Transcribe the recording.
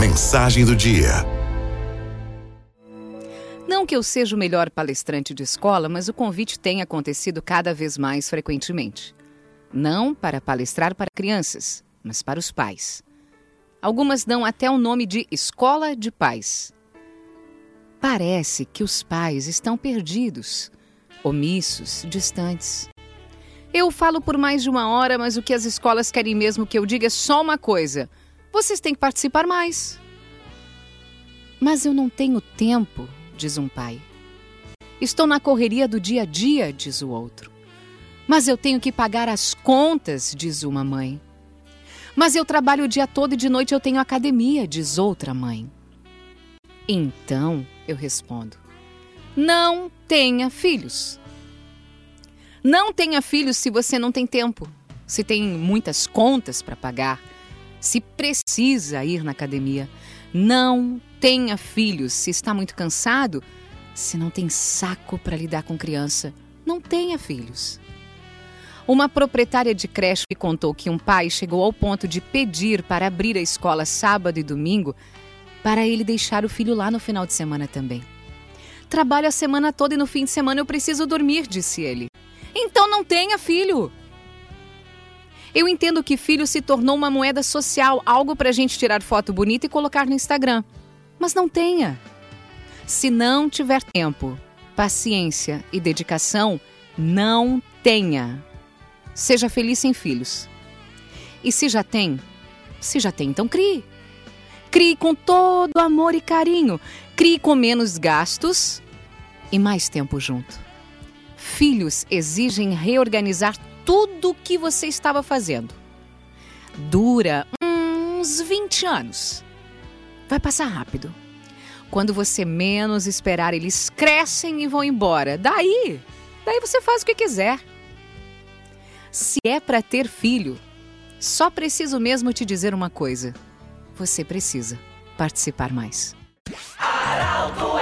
Mensagem do dia. Não que eu seja o melhor palestrante de escola, mas o convite tem acontecido cada vez mais frequentemente. Não para palestrar para crianças, mas para os pais. Algumas dão até o nome de Escola de Pais. Parece que os pais estão perdidos, omissos, distantes. Eu falo por mais de uma hora, mas o que as escolas querem mesmo que eu diga é só uma coisa: vocês têm que participar mais. Mas eu não tenho tempo, diz um pai. Estou na correria do dia a dia, diz o outro. Mas eu tenho que pagar as contas, diz uma mãe. Mas eu trabalho o dia todo e de noite eu tenho academia, diz outra mãe. Então, eu respondo: não tenha filhos. Não tenha filhos se você não tem tempo, se tem muitas contas para pagar, se precisa ir na academia. Não tenha filhos se está muito cansado, se não tem saco para lidar com criança. Não tenha filhos. Uma proprietária de creche contou que um pai chegou ao ponto de pedir para abrir a escola sábado e domingo para ele deixar o filho lá no final de semana também. Trabalho a semana toda e no fim de semana eu preciso dormir, disse ele. Então não tenha filho. Eu entendo que filho se tornou uma moeda social, algo para a gente tirar foto bonita e colocar no Instagram. Mas não tenha. Se não tiver tempo, paciência e dedicação, não tenha. Seja feliz sem filhos. E se já tem, se já tem, então crie. Crie com todo amor e carinho. Crie com menos gastos e mais tempo junto. Filhos exigem reorganizar tudo o que você estava fazendo. Dura uns 20 anos. Vai passar rápido. Quando você menos esperar, eles crescem e vão embora. Daí, daí você faz o que quiser. Se é para ter filho, só preciso mesmo te dizer uma coisa você precisa participar mais. Araldo